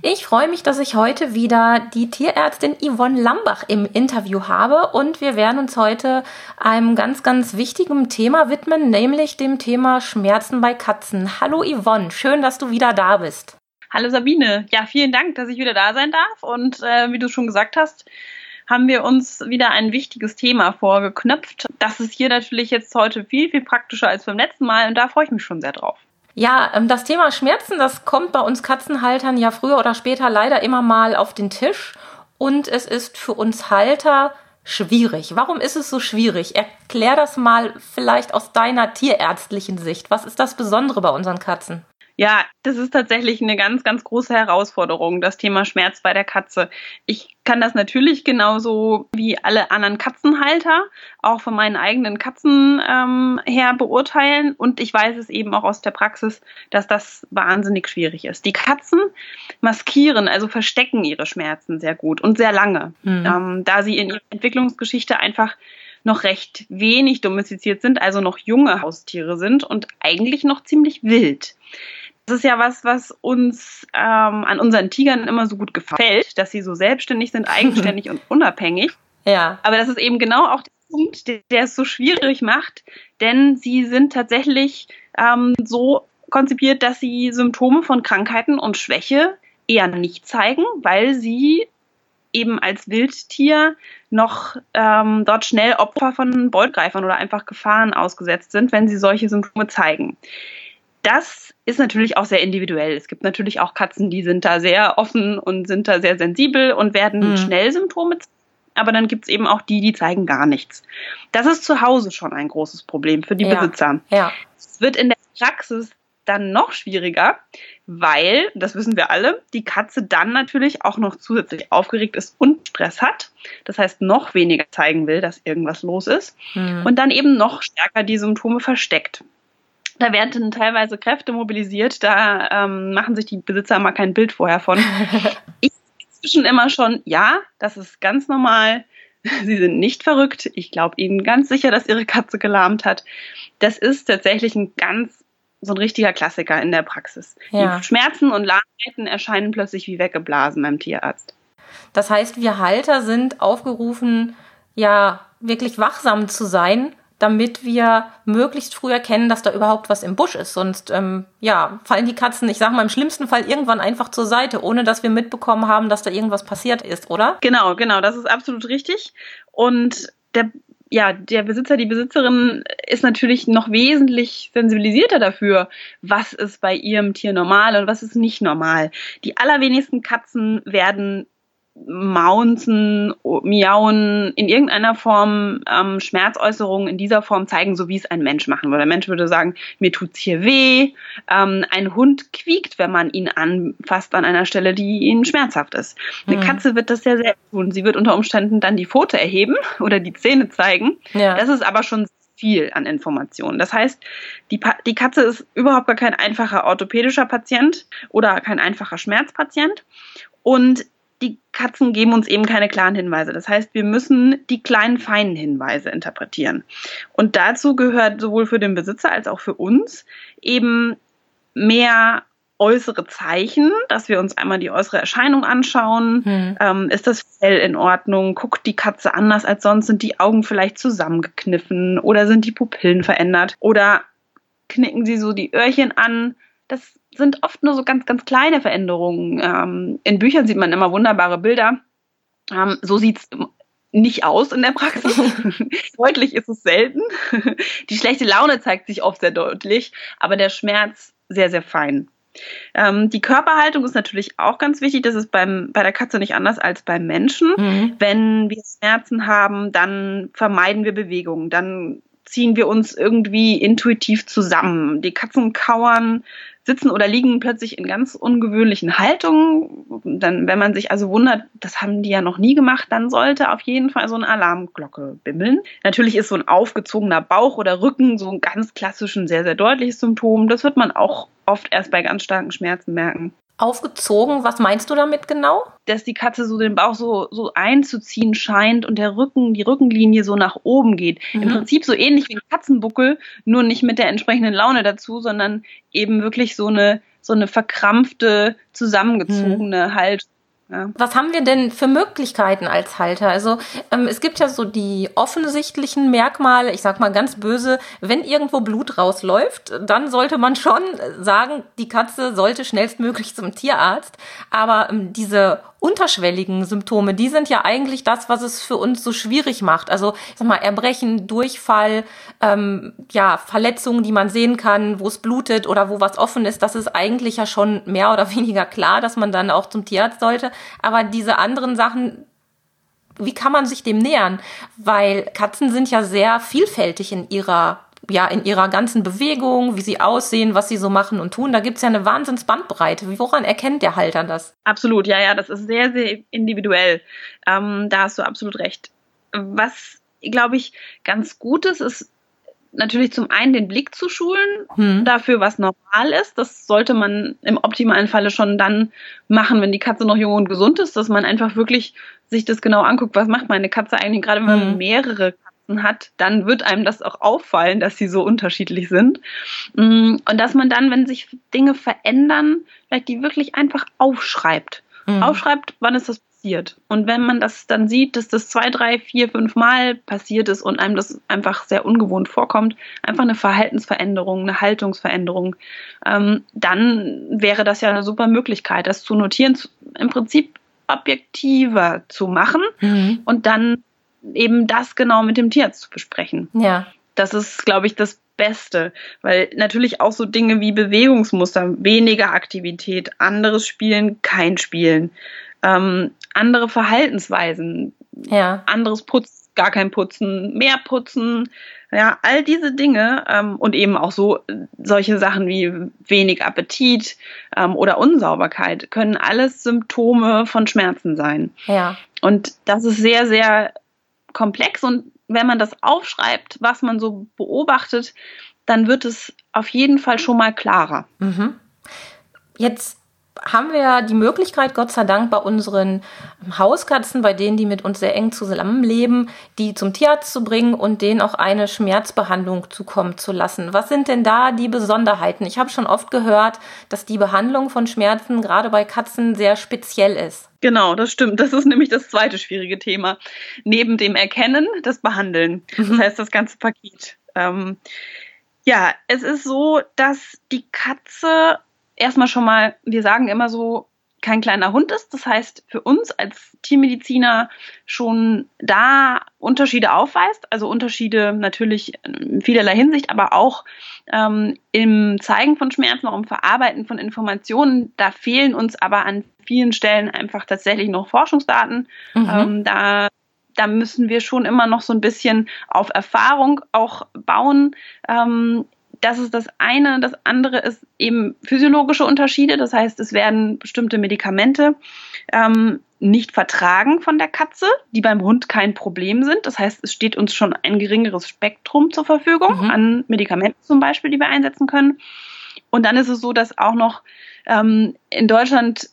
Ich freue mich, dass ich heute wieder die Tierärztin Yvonne Lambach im Interview habe und wir werden uns heute einem ganz, ganz wichtigen Thema widmen, nämlich dem Thema Schmerzen bei Katzen. Hallo Yvonne, schön, dass du wieder da bist. Hallo Sabine, ja, vielen Dank, dass ich wieder da sein darf und äh, wie du schon gesagt hast, haben wir uns wieder ein wichtiges Thema vorgeknöpft. Das ist hier natürlich jetzt heute viel, viel praktischer als beim letzten Mal und da freue ich mich schon sehr drauf. Ja, ähm, das Thema Schmerzen, das kommt bei uns Katzenhaltern ja früher oder später leider immer mal auf den Tisch. Und es ist für uns Halter schwierig. Warum ist es so schwierig? Erklär das mal vielleicht aus deiner tierärztlichen Sicht. Was ist das Besondere bei unseren Katzen? Ja, das ist tatsächlich eine ganz, ganz große Herausforderung, das Thema Schmerz bei der Katze. Ich kann das natürlich genauso wie alle anderen Katzenhalter auch von meinen eigenen Katzen ähm, her beurteilen. Und ich weiß es eben auch aus der Praxis, dass das wahnsinnig schwierig ist. Die Katzen maskieren, also verstecken ihre Schmerzen sehr gut und sehr lange, mhm. ähm, da sie in ihrer Entwicklungsgeschichte einfach noch recht wenig domestiziert sind, also noch junge Haustiere sind und eigentlich noch ziemlich wild. Das ist ja was, was uns ähm, an unseren Tigern immer so gut gefällt, dass sie so selbstständig sind, eigenständig und unabhängig. Ja. Aber das ist eben genau auch der Punkt, der, der es so schwierig macht, denn sie sind tatsächlich ähm, so konzipiert, dass sie Symptome von Krankheiten und Schwäche eher nicht zeigen, weil sie eben als Wildtier noch ähm, dort schnell Opfer von Beutgreifern oder einfach Gefahren ausgesetzt sind, wenn sie solche Symptome zeigen das ist natürlich auch sehr individuell. Es gibt natürlich auch Katzen, die sind da sehr offen und sind da sehr sensibel und werden mhm. schnell Symptome zeigen. Aber dann gibt es eben auch die, die zeigen gar nichts. Das ist zu Hause schon ein großes Problem für die ja. Besitzer. Ja. Es wird in der Praxis dann noch schwieriger, weil, das wissen wir alle, die Katze dann natürlich auch noch zusätzlich aufgeregt ist und Stress hat. Das heißt, noch weniger zeigen will, dass irgendwas los ist. Mhm. Und dann eben noch stärker die Symptome versteckt. Da werden teilweise Kräfte mobilisiert, da ähm, machen sich die Besitzer mal kein Bild vorher von. ich zwischen immer schon, ja, das ist ganz normal. Sie sind nicht verrückt. Ich glaube Ihnen ganz sicher, dass Ihre Katze gelahmt hat. Das ist tatsächlich ein ganz so ein richtiger Klassiker in der Praxis. Ja. Die Schmerzen und Lahmheiten erscheinen plötzlich wie weggeblasen beim Tierarzt. Das heißt, wir Halter sind aufgerufen, ja, wirklich wachsam zu sein damit wir möglichst früh erkennen, dass da überhaupt was im Busch ist. Sonst ähm, ja, fallen die Katzen, ich sag mal, im schlimmsten Fall irgendwann einfach zur Seite, ohne dass wir mitbekommen haben, dass da irgendwas passiert ist, oder? Genau, genau, das ist absolut richtig. Und der ja, der Besitzer, die Besitzerin ist natürlich noch wesentlich sensibilisierter dafür, was ist bei ihrem Tier normal und was ist nicht normal. Die allerwenigsten Katzen werden Maunzen, Miauen, in irgendeiner Form ähm, Schmerzäußerungen in dieser Form zeigen, so wie es ein Mensch machen würde. Der Mensch würde sagen, mir tut's hier weh. Ähm, ein Hund quiekt, wenn man ihn anfasst an einer Stelle, die ihnen schmerzhaft ist. Eine mhm. Katze wird das sehr selten tun. Sie wird unter Umständen dann die Pfote erheben oder die Zähne zeigen. Ja. Das ist aber schon viel an Informationen. Das heißt, die, die Katze ist überhaupt gar kein einfacher orthopädischer Patient oder kein einfacher Schmerzpatient. Und die Katzen geben uns eben keine klaren Hinweise. Das heißt, wir müssen die kleinen feinen Hinweise interpretieren. Und dazu gehört sowohl für den Besitzer als auch für uns eben mehr äußere Zeichen, dass wir uns einmal die äußere Erscheinung anschauen. Hm. Ähm, ist das Fell in Ordnung? Guckt die Katze anders als sonst? Sind die Augen vielleicht zusammengekniffen oder sind die Pupillen verändert? Oder knicken sie so die Öhrchen an? Das sind oft nur so ganz, ganz kleine Veränderungen. Ähm, in Büchern sieht man immer wunderbare Bilder. Ähm, so sieht's nicht aus in der Praxis. deutlich ist es selten. Die schlechte Laune zeigt sich oft sehr deutlich, aber der Schmerz sehr, sehr fein. Ähm, die Körperhaltung ist natürlich auch ganz wichtig. Das ist beim, bei der Katze nicht anders als beim Menschen. Mhm. Wenn wir Schmerzen haben, dann vermeiden wir Bewegungen. Dann ziehen wir uns irgendwie intuitiv zusammen. Die Katzen kauern sitzen oder liegen plötzlich in ganz ungewöhnlichen Haltungen. Dann, wenn man sich also wundert, das haben die ja noch nie gemacht, dann sollte auf jeden Fall so eine Alarmglocke bimmeln. Natürlich ist so ein aufgezogener Bauch oder Rücken so ein ganz klassisches, sehr, sehr deutliches Symptom. Das wird man auch oft erst bei ganz starken Schmerzen merken aufgezogen. Was meinst du damit genau? Dass die Katze so den Bauch so, so einzuziehen scheint und der Rücken, die Rückenlinie so nach oben geht. Mhm. Im Prinzip so ähnlich wie ein Katzenbuckel, nur nicht mit der entsprechenden Laune dazu, sondern eben wirklich so eine, so eine verkrampfte, zusammengezogene mhm. Haltung. Ja. Was haben wir denn für Möglichkeiten als Halter? Also ähm, es gibt ja so die offensichtlichen Merkmale, ich sag mal ganz böse, wenn irgendwo Blut rausläuft, dann sollte man schon sagen, die Katze sollte schnellstmöglich zum Tierarzt. Aber ähm, diese unterschwelligen Symptome, die sind ja eigentlich das, was es für uns so schwierig macht. Also ich sag mal, Erbrechen, Durchfall, ähm, ja, Verletzungen, die man sehen kann, wo es blutet oder wo was offen ist, das ist eigentlich ja schon mehr oder weniger klar, dass man dann auch zum Tierarzt sollte. Aber diese anderen Sachen, wie kann man sich dem nähern? Weil Katzen sind ja sehr vielfältig in ihrer ja, in ihrer ganzen Bewegung, wie sie aussehen, was sie so machen und tun. Da gibt es ja eine Wahnsinnsbandbreite. Woran erkennt der Halter das? Absolut, ja, ja, das ist sehr, sehr individuell. Ähm, da hast du absolut recht. Was, glaube ich, ganz gut ist, ist natürlich zum einen den Blick zu schulen hm. dafür, was normal ist. Das sollte man im optimalen Falle schon dann machen, wenn die Katze noch jung und gesund ist, dass man einfach wirklich sich das genau anguckt, was macht meine Katze eigentlich, gerade wenn man hm. mehrere hat, dann wird einem das auch auffallen, dass sie so unterschiedlich sind. Mm, und dass man dann, wenn sich Dinge verändern, vielleicht die wirklich einfach aufschreibt. Mhm. Aufschreibt, wann ist das passiert. Und wenn man das dann sieht, dass das zwei, drei, vier, fünf Mal passiert ist und einem das einfach sehr ungewohnt vorkommt, einfach eine Verhaltensveränderung, eine Haltungsveränderung, ähm, dann wäre das ja eine super Möglichkeit, das zu notieren, im Prinzip objektiver zu machen mhm. und dann eben das genau mit dem Tierarzt zu besprechen. Ja. Das ist, glaube ich, das Beste, weil natürlich auch so Dinge wie Bewegungsmuster, weniger Aktivität, anderes Spielen, kein Spielen, ähm, andere Verhaltensweisen, ja. anderes Putzen, gar kein Putzen, mehr Putzen, ja, all diese Dinge ähm, und eben auch so solche Sachen wie wenig Appetit ähm, oder Unsauberkeit können alles Symptome von Schmerzen sein. Ja. Und das ist sehr, sehr komplex und wenn man das aufschreibt, was man so beobachtet, dann wird es auf jeden Fall schon mal klarer. Mhm. Jetzt haben wir die Möglichkeit, Gott sei Dank, bei unseren Hauskatzen, bei denen, die mit uns sehr eng zusammenleben, die zum Tierarzt zu bringen und denen auch eine Schmerzbehandlung zukommen zu lassen. Was sind denn da die Besonderheiten? Ich habe schon oft gehört, dass die Behandlung von Schmerzen gerade bei Katzen sehr speziell ist. Genau, das stimmt. Das ist nämlich das zweite schwierige Thema. Neben dem Erkennen, das Behandeln. Das mhm. heißt, das ganze Paket. Ähm, ja, es ist so, dass die Katze erstmal schon mal, wir sagen immer so, kein kleiner Hund ist. Das heißt, für uns als Tiermediziner schon da Unterschiede aufweist. Also Unterschiede natürlich in vielerlei Hinsicht, aber auch ähm, im Zeigen von Schmerzen, auch im Verarbeiten von Informationen. Da fehlen uns aber an vielen Stellen einfach tatsächlich noch Forschungsdaten. Mhm. Ähm, da da müssen wir schon immer noch so ein bisschen auf Erfahrung auch bauen. Ähm, das ist das eine. Das andere ist eben physiologische Unterschiede. Das heißt, es werden bestimmte Medikamente ähm, nicht vertragen von der Katze, die beim Hund kein Problem sind. Das heißt, es steht uns schon ein geringeres Spektrum zur Verfügung mhm. an Medikamenten zum Beispiel, die wir einsetzen können. Und dann ist es so, dass auch noch ähm, in Deutschland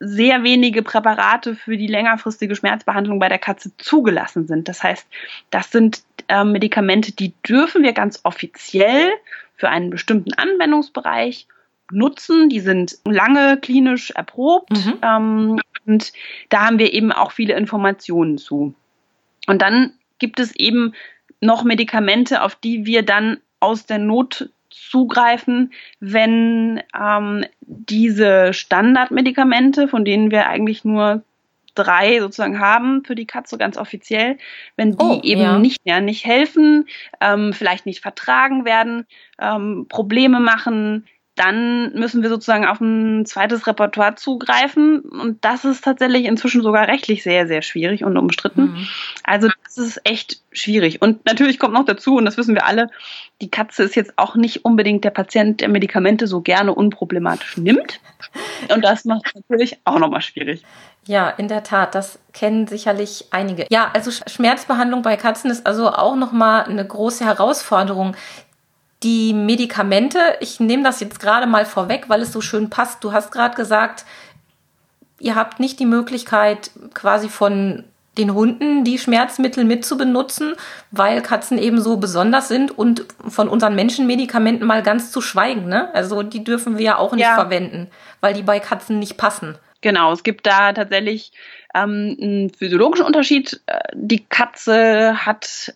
sehr wenige Präparate für die längerfristige Schmerzbehandlung bei der Katze zugelassen sind. Das heißt, das sind äh, Medikamente, die dürfen wir ganz offiziell für einen bestimmten Anwendungsbereich nutzen. Die sind lange klinisch erprobt mhm. ähm, und da haben wir eben auch viele Informationen zu. Und dann gibt es eben noch Medikamente, auf die wir dann aus der Not zugreifen, wenn ähm, diese Standardmedikamente, von denen wir eigentlich nur drei sozusagen haben für die Katze ganz offiziell, wenn die oh, eben ja. nicht mehr nicht helfen, ähm, vielleicht nicht vertragen werden, ähm, Probleme machen, dann müssen wir sozusagen auf ein zweites Repertoire zugreifen. Und das ist tatsächlich inzwischen sogar rechtlich sehr, sehr schwierig und umstritten. Mhm. Also das ist echt schwierig. Und natürlich kommt noch dazu, und das wissen wir alle, die Katze ist jetzt auch nicht unbedingt der Patient, der Medikamente so gerne unproblematisch nimmt. Und das macht es natürlich auch nochmal schwierig. Ja, in der Tat, das kennen sicherlich einige. Ja, also Schmerzbehandlung bei Katzen ist also auch nochmal eine große Herausforderung die Medikamente, ich nehme das jetzt gerade mal vorweg, weil es so schön passt. Du hast gerade gesagt, ihr habt nicht die Möglichkeit, quasi von den Hunden die Schmerzmittel mitzubenutzen, weil Katzen eben so besonders sind und von unseren Menschenmedikamenten mal ganz zu schweigen. Ne? Also die dürfen wir ja auch nicht ja. verwenden, weil die bei Katzen nicht passen. Genau, es gibt da tatsächlich ähm, einen physiologischen Unterschied. Äh, die Katze hat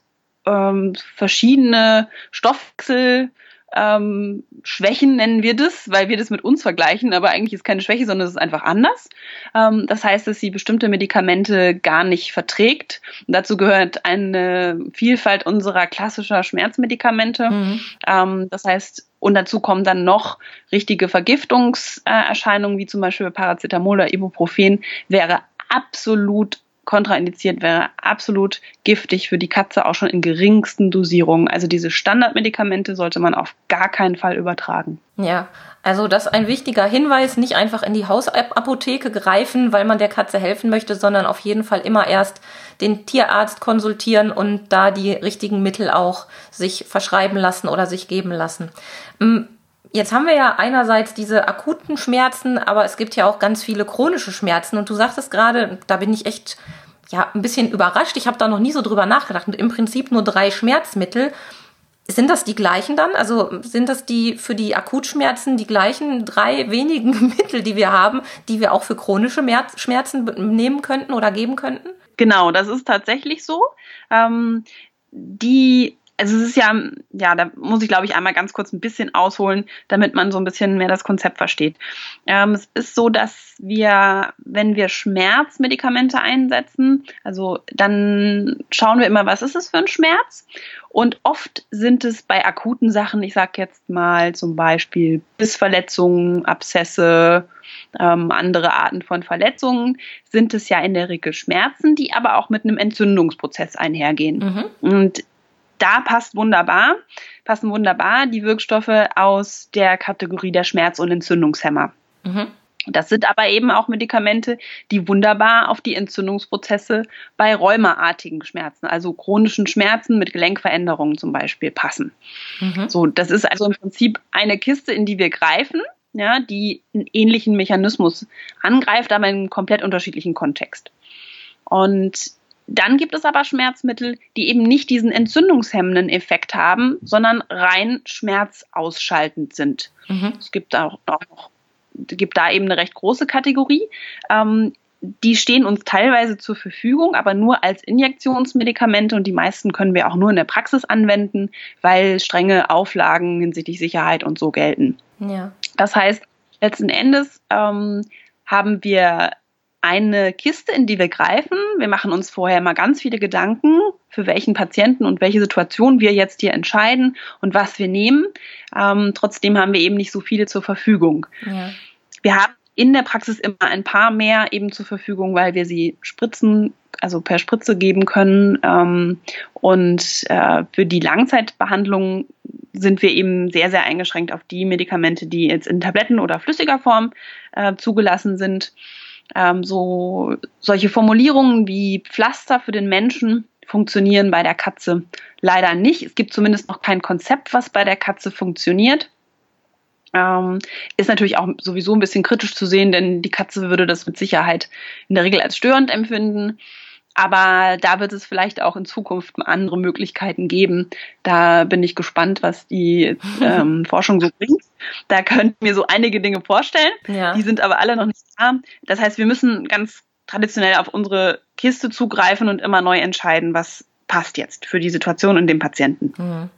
ähm, verschiedene Stoffwechsel ähm, Schwächen nennen wir das, weil wir das mit uns vergleichen, aber eigentlich ist keine Schwäche, sondern es ist einfach anders. Ähm, das heißt, dass sie bestimmte Medikamente gar nicht verträgt. Und dazu gehört eine Vielfalt unserer klassischer Schmerzmedikamente. Mhm. Ähm, das heißt, und dazu kommen dann noch richtige Vergiftungserscheinungen, wie zum Beispiel Paracetamol oder Ibuprofen, wäre absolut kontraindiziert wäre, absolut giftig für die Katze, auch schon in geringsten Dosierungen. Also diese Standardmedikamente sollte man auf gar keinen Fall übertragen. Ja, also das ist ein wichtiger Hinweis, nicht einfach in die Hausapotheke greifen, weil man der Katze helfen möchte, sondern auf jeden Fall immer erst den Tierarzt konsultieren und da die richtigen Mittel auch sich verschreiben lassen oder sich geben lassen. Jetzt haben wir ja einerseits diese akuten Schmerzen, aber es gibt ja auch ganz viele chronische Schmerzen. Und du sagtest gerade, da bin ich echt ja ein bisschen überrascht. Ich habe da noch nie so drüber nachgedacht. Und im Prinzip nur drei Schmerzmittel. Sind das die gleichen dann? Also sind das die für die Akutschmerzen die gleichen drei wenigen Mittel, die wir haben, die wir auch für chronische Schmerzen nehmen könnten oder geben könnten? Genau, das ist tatsächlich so. Ähm, die also es ist ja, ja, da muss ich glaube ich einmal ganz kurz ein bisschen ausholen, damit man so ein bisschen mehr das Konzept versteht. Ähm, es ist so, dass wir, wenn wir Schmerzmedikamente einsetzen, also dann schauen wir immer, was ist es für ein Schmerz? Und oft sind es bei akuten Sachen, ich sage jetzt mal zum Beispiel Bissverletzungen, Abszesse, ähm, andere Arten von Verletzungen, sind es ja in der Regel Schmerzen, die aber auch mit einem Entzündungsprozess einhergehen. Mhm. Und da passt wunderbar, passen wunderbar die Wirkstoffe aus der Kategorie der Schmerz- und Entzündungshemmer. Mhm. Das sind aber eben auch Medikamente, die wunderbar auf die Entzündungsprozesse bei rheumaartigen Schmerzen, also chronischen Schmerzen mit Gelenkveränderungen zum Beispiel, passen. Mhm. So, das ist also im Prinzip eine Kiste, in die wir greifen, ja, die einen ähnlichen Mechanismus angreift, aber in einem komplett unterschiedlichen Kontext. Und dann gibt es aber Schmerzmittel, die eben nicht diesen entzündungshemmenden Effekt haben, sondern rein schmerzausschaltend sind. Mhm. Es gibt auch noch, gibt da eben eine recht große Kategorie. Ähm, die stehen uns teilweise zur Verfügung, aber nur als Injektionsmedikamente und die meisten können wir auch nur in der Praxis anwenden, weil strenge Auflagen hinsichtlich Sicherheit und so gelten. Ja. Das heißt, letzten Endes ähm, haben wir eine Kiste, in die wir greifen. Wir machen uns vorher mal ganz viele Gedanken, für welchen Patienten und welche Situation wir jetzt hier entscheiden und was wir nehmen. Ähm, trotzdem haben wir eben nicht so viele zur Verfügung. Ja. Wir haben in der Praxis immer ein paar mehr eben zur Verfügung, weil wir sie spritzen, also per Spritze geben können. Ähm, und äh, für die Langzeitbehandlung sind wir eben sehr, sehr eingeschränkt auf die Medikamente, die jetzt in Tabletten oder flüssiger Form äh, zugelassen sind. Ähm, so solche Formulierungen wie Pflaster für den Menschen funktionieren bei der Katze leider nicht. Es gibt zumindest noch kein Konzept, was bei der Katze funktioniert. Ähm, ist natürlich auch sowieso ein bisschen kritisch zu sehen, denn die Katze würde das mit Sicherheit in der Regel als störend empfinden. Aber da wird es vielleicht auch in Zukunft andere Möglichkeiten geben. Da bin ich gespannt, was die ähm, Forschung so bringt. Da könnten wir so einige Dinge vorstellen. Ja. Die sind aber alle noch nicht da. Das heißt, wir müssen ganz traditionell auf unsere Kiste zugreifen und immer neu entscheiden, was passt jetzt für die Situation und den Patienten. Mhm.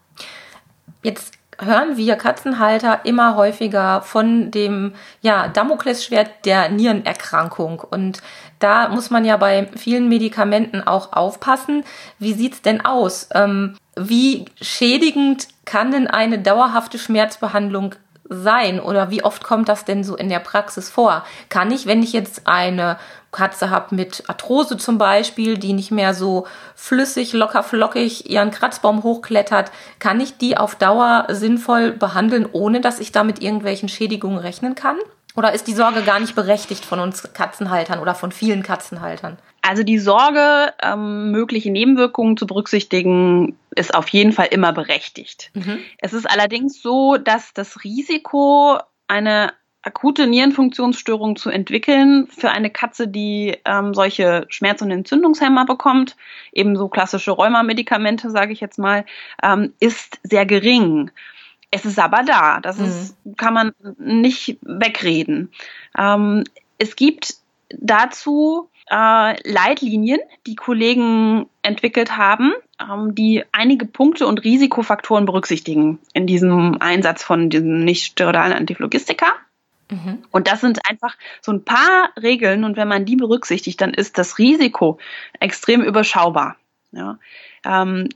Jetzt hören wir Katzenhalter immer häufiger von dem ja, Damoklesschwert der Nierenerkrankung. Und da muss man ja bei vielen Medikamenten auch aufpassen. Wie sieht's denn aus? Ähm, wie schädigend kann denn eine dauerhafte Schmerzbehandlung sein oder wie oft kommt das denn so in der Praxis vor? Kann ich, wenn ich jetzt eine Katze habe mit Arthrose zum Beispiel, die nicht mehr so flüssig, locker flockig ihren Kratzbaum hochklettert, kann ich die auf Dauer sinnvoll behandeln, ohne dass ich da mit irgendwelchen Schädigungen rechnen kann? Oder ist die Sorge gar nicht berechtigt von uns Katzenhaltern oder von vielen Katzenhaltern? Also die Sorge, ähm, mögliche Nebenwirkungen zu berücksichtigen, ist auf jeden Fall immer berechtigt. Mhm. Es ist allerdings so, dass das Risiko, eine akute Nierenfunktionsstörung zu entwickeln für eine Katze, die ähm, solche Schmerz- und Entzündungshemmer bekommt, ebenso klassische Rheumamedikamente, sage ich jetzt mal, ähm, ist sehr gering. Es ist aber da. Das mhm. ist, kann man nicht wegreden. Ähm, es gibt dazu äh, Leitlinien, die Kollegen entwickelt haben, ähm, die einige Punkte und Risikofaktoren berücksichtigen in diesem Einsatz von diesem nicht steroidalen Antiphlogistika. Mhm. Und das sind einfach so ein paar Regeln und wenn man die berücksichtigt, dann ist das Risiko extrem überschaubar. Ja. Ähm,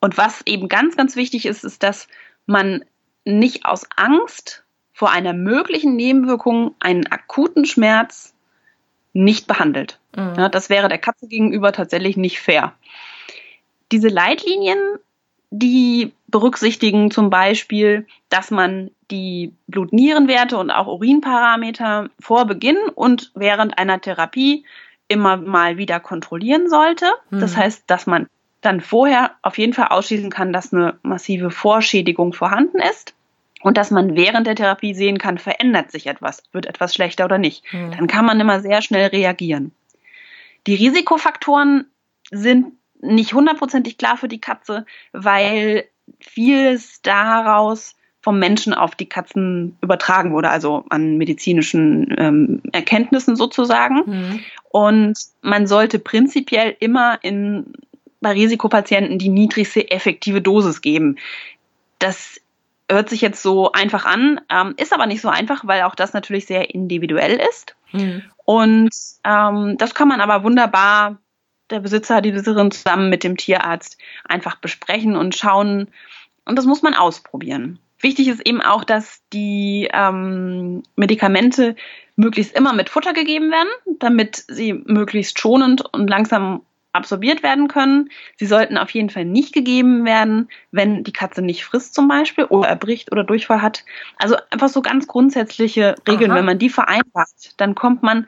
und was eben ganz, ganz wichtig ist, ist, dass man nicht aus Angst vor einer möglichen Nebenwirkung einen akuten Schmerz nicht behandelt. Mhm. Ja, das wäre der Katze gegenüber tatsächlich nicht fair. Diese Leitlinien, die berücksichtigen zum Beispiel, dass man die Blutnierenwerte und auch Urinparameter vor Beginn und während einer Therapie immer mal wieder kontrollieren sollte. Mhm. Das heißt, dass man dann vorher auf jeden Fall ausschließen kann, dass eine massive Vorschädigung vorhanden ist und dass man während der Therapie sehen kann, verändert sich etwas, wird etwas schlechter oder nicht. Mhm. Dann kann man immer sehr schnell reagieren. Die Risikofaktoren sind nicht hundertprozentig klar für die Katze, weil vieles daraus vom Menschen auf die Katzen übertragen wurde, also an medizinischen ähm, Erkenntnissen sozusagen. Mhm. Und man sollte prinzipiell immer in, bei Risikopatienten die niedrigste effektive Dosis geben. Das hört sich jetzt so einfach an, ähm, ist aber nicht so einfach, weil auch das natürlich sehr individuell ist. Mhm. Und ähm, das kann man aber wunderbar, der Besitzer, die Besitzerin zusammen mit dem Tierarzt einfach besprechen und schauen. Und das muss man ausprobieren. Wichtig ist eben auch, dass die ähm, Medikamente möglichst immer mit Futter gegeben werden, damit sie möglichst schonend und langsam absorbiert werden können. Sie sollten auf jeden Fall nicht gegeben werden, wenn die Katze nicht frisst zum Beispiel oder erbricht oder Durchfall hat. Also einfach so ganz grundsätzliche Regeln. Aha. Wenn man die vereinbart, dann kommt man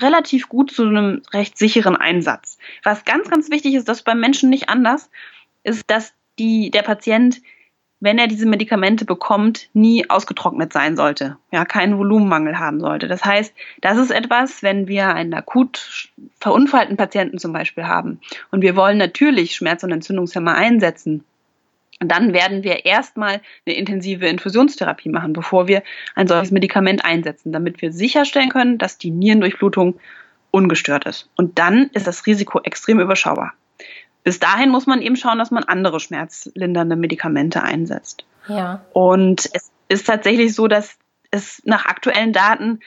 relativ gut zu einem recht sicheren Einsatz. Was ganz, ganz wichtig ist, das beim Menschen nicht anders, ist, dass die, der Patient wenn er diese Medikamente bekommt, nie ausgetrocknet sein sollte, ja, keinen Volumenmangel haben sollte. Das heißt, das ist etwas, wenn wir einen akut verunfallten Patienten zum Beispiel haben und wir wollen natürlich Schmerz- und Entzündungshemmer einsetzen, dann werden wir erstmal eine intensive Infusionstherapie machen, bevor wir ein solches Medikament einsetzen, damit wir sicherstellen können, dass die Nierendurchblutung ungestört ist. Und dann ist das Risiko extrem überschaubar bis dahin muss man eben schauen, dass man andere schmerzlindernde Medikamente einsetzt. Ja. Und es ist tatsächlich so, dass es nach aktuellen Daten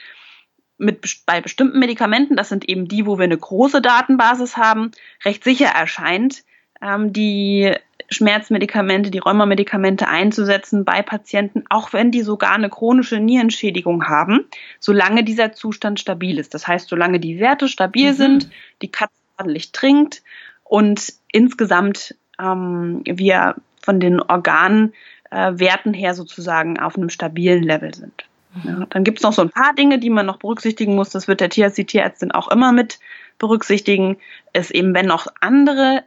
mit, bei bestimmten Medikamenten, das sind eben die, wo wir eine große Datenbasis haben, recht sicher erscheint, ähm, die Schmerzmedikamente, die Rheumamedikamente einzusetzen bei Patienten, auch wenn die sogar eine chronische Nierenschädigung haben, solange dieser Zustand stabil ist. Das heißt, solange die Werte stabil mhm. sind, die Katze ordentlich trinkt und insgesamt ähm, wir von den Organwerten äh, her sozusagen auf einem stabilen Level sind. Ja, dann gibt es noch so ein paar Dinge, die man noch berücksichtigen muss. Das wird der Tierarzt, die Tierärztin auch immer mit berücksichtigen. Ist eben, wenn noch andere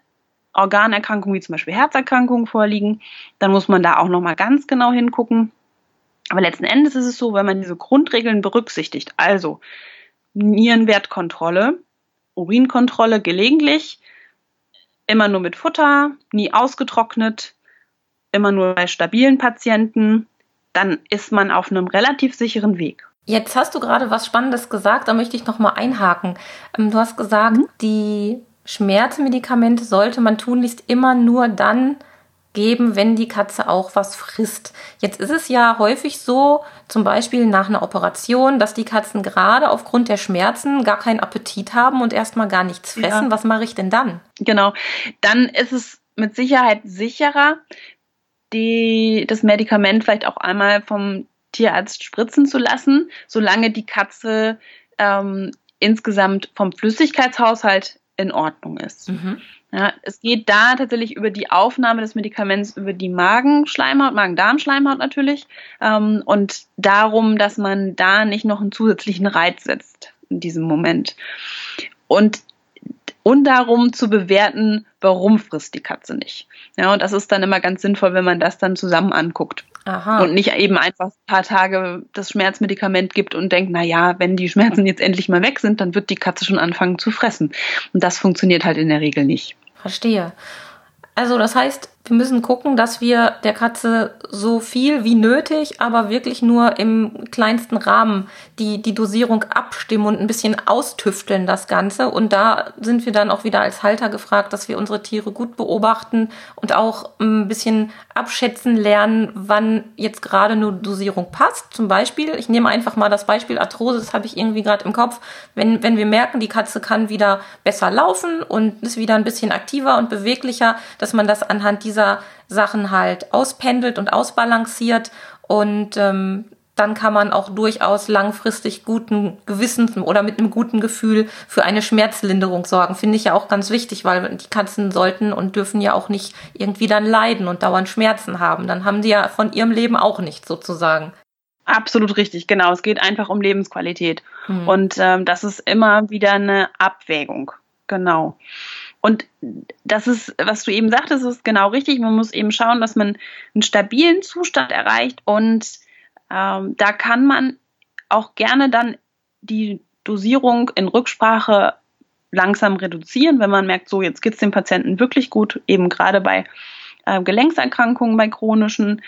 Organerkrankungen wie zum Beispiel Herzerkrankungen vorliegen, dann muss man da auch noch mal ganz genau hingucken. Aber letzten Endes ist es so, wenn man diese Grundregeln berücksichtigt, also Nierenwertkontrolle, Urinkontrolle gelegentlich, immer nur mit Futter, nie ausgetrocknet, immer nur bei stabilen Patienten, dann ist man auf einem relativ sicheren Weg. Jetzt hast du gerade was Spannendes gesagt, da möchte ich noch mal einhaken. Ähm, du hast gesagt, mhm. die Schmerzmedikamente sollte man tunlichst immer nur dann geben, wenn die Katze auch was frisst. Jetzt ist es ja häufig so, zum Beispiel nach einer Operation, dass die Katzen gerade aufgrund der Schmerzen gar keinen Appetit haben und erstmal gar nichts fressen. Ja. Was mache ich denn dann? Genau, dann ist es mit Sicherheit sicherer, die, das Medikament vielleicht auch einmal vom Tierarzt spritzen zu lassen, solange die Katze ähm, insgesamt vom Flüssigkeitshaushalt in Ordnung ist. Mhm. Ja, es geht da tatsächlich über die Aufnahme des Medikaments über die Magenschleimhaut, Magen-Darm-Schleimhaut natürlich, ähm, und darum, dass man da nicht noch einen zusätzlichen Reiz setzt in diesem Moment. Und und darum zu bewerten, warum frisst die Katze nicht. Ja, und das ist dann immer ganz sinnvoll, wenn man das dann zusammen anguckt. Aha. Und nicht eben einfach ein paar Tage das Schmerzmedikament gibt und denkt, na ja, wenn die Schmerzen jetzt endlich mal weg sind, dann wird die Katze schon anfangen zu fressen. Und das funktioniert halt in der Regel nicht. Verstehe. Also das heißt, wir müssen gucken, dass wir der Katze so viel wie nötig, aber wirklich nur im kleinsten Rahmen die, die Dosierung abstimmen und ein bisschen austüfteln das Ganze. Und da sind wir dann auch wieder als Halter gefragt, dass wir unsere Tiere gut beobachten und auch ein bisschen abschätzen lernen, wann jetzt gerade eine Dosierung passt. Zum Beispiel, ich nehme einfach mal das Beispiel Arthrose, das habe ich irgendwie gerade im Kopf. Wenn, wenn wir merken, die Katze kann wieder besser laufen und ist wieder ein bisschen aktiver und beweglicher, dass man das anhand dieser dieser Sachen halt auspendelt und ausbalanciert und ähm, dann kann man auch durchaus langfristig guten Gewissens oder mit einem guten Gefühl für eine Schmerzlinderung sorgen. Finde ich ja auch ganz wichtig, weil die Katzen sollten und dürfen ja auch nicht irgendwie dann leiden und dauernd Schmerzen haben. Dann haben die ja von ihrem Leben auch nichts sozusagen. Absolut richtig, genau. Es geht einfach um Lebensqualität. Hm. Und ähm, das ist immer wieder eine Abwägung. Genau. Und das ist, was du eben sagtest, ist genau richtig. Man muss eben schauen, dass man einen stabilen Zustand erreicht und ähm, da kann man auch gerne dann die Dosierung in Rücksprache langsam reduzieren, wenn man merkt, so jetzt geht es dem Patienten wirklich gut, eben gerade bei äh, Gelenkserkrankungen, bei chronischen.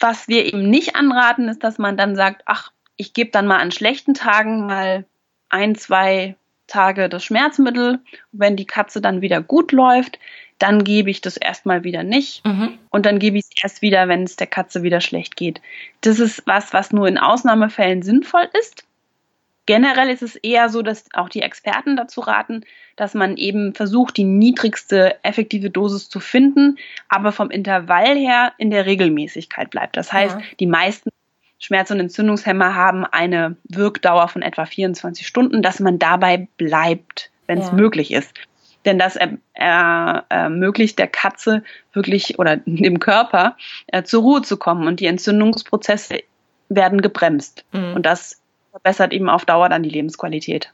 Was wir eben nicht anraten, ist, dass man dann sagt, ach, ich gebe dann mal an schlechten Tagen mal ein, zwei Tage das Schmerzmittel. Wenn die Katze dann wieder gut läuft, dann gebe ich das erstmal wieder nicht. Mhm. Und dann gebe ich es erst wieder, wenn es der Katze wieder schlecht geht. Das ist was, was nur in Ausnahmefällen sinnvoll ist. Generell ist es eher so, dass auch die Experten dazu raten, dass man eben versucht, die niedrigste effektive Dosis zu finden, aber vom Intervall her in der Regelmäßigkeit bleibt. Das heißt, ja. die meisten Schmerz- und Entzündungshemmer haben eine Wirkdauer von etwa 24 Stunden, dass man dabei bleibt, wenn es ja. möglich ist. Denn das er, er, ermöglicht der Katze wirklich oder dem Körper äh, zur Ruhe zu kommen und die Entzündungsprozesse werden gebremst. Mhm. Und das verbessert eben auf Dauer dann die Lebensqualität.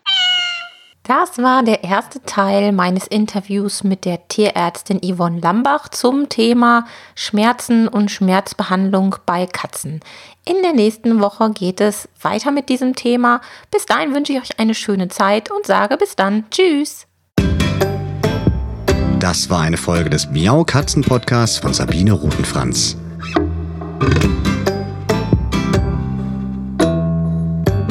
Das war der erste Teil meines Interviews mit der Tierärztin Yvonne Lambach zum Thema Schmerzen und Schmerzbehandlung bei Katzen. In der nächsten Woche geht es weiter mit diesem Thema. Bis dahin wünsche ich euch eine schöne Zeit und sage bis dann. Tschüss. Das war eine Folge des Miau Katzen Podcasts von Sabine Rutenfranz.